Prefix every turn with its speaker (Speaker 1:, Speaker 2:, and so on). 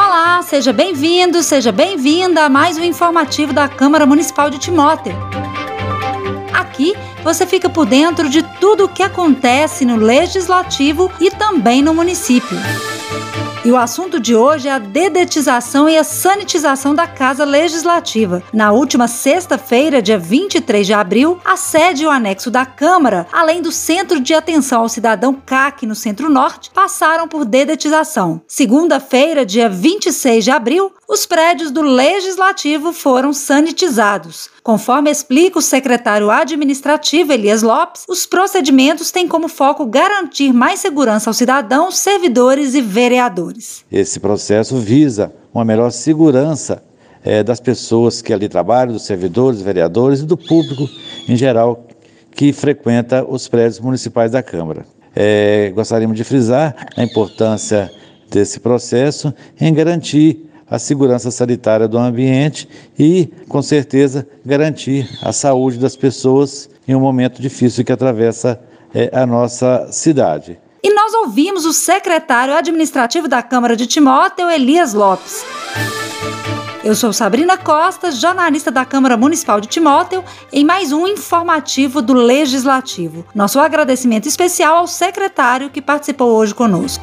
Speaker 1: Olá, seja bem-vindo, seja bem-vinda a mais um informativo da Câmara Municipal de Timóteo. Aqui você fica por dentro de tudo o que acontece no legislativo e também no município. E o assunto de hoje é a dedetização e a sanitização da Casa Legislativa. Na última sexta-feira, dia 23 de abril, a sede e o anexo da Câmara, além do Centro de Atenção ao Cidadão CAC no Centro-Norte, passaram por dedetização. Segunda-feira, dia 26 de abril, os prédios do Legislativo foram sanitizados. Conforme explica o secretário administrativo Elias Lopes, os procedimentos têm como foco garantir mais segurança aos cidadãos, servidores e vereadores.
Speaker 2: Esse processo visa uma melhor segurança é, das pessoas que ali trabalham, dos servidores, vereadores e do público em geral que frequenta os prédios municipais da Câmara. É, gostaríamos de frisar a importância desse processo em garantir a segurança sanitária do ambiente e, com certeza, garantir a saúde das pessoas em um momento difícil que atravessa é, a nossa cidade.
Speaker 1: Nós ouvimos o secretário administrativo da Câmara de Timóteo, Elias Lopes. Eu sou Sabrina Costa, jornalista da Câmara Municipal de Timóteo, em mais um informativo do Legislativo. Nosso agradecimento especial ao secretário que participou hoje conosco.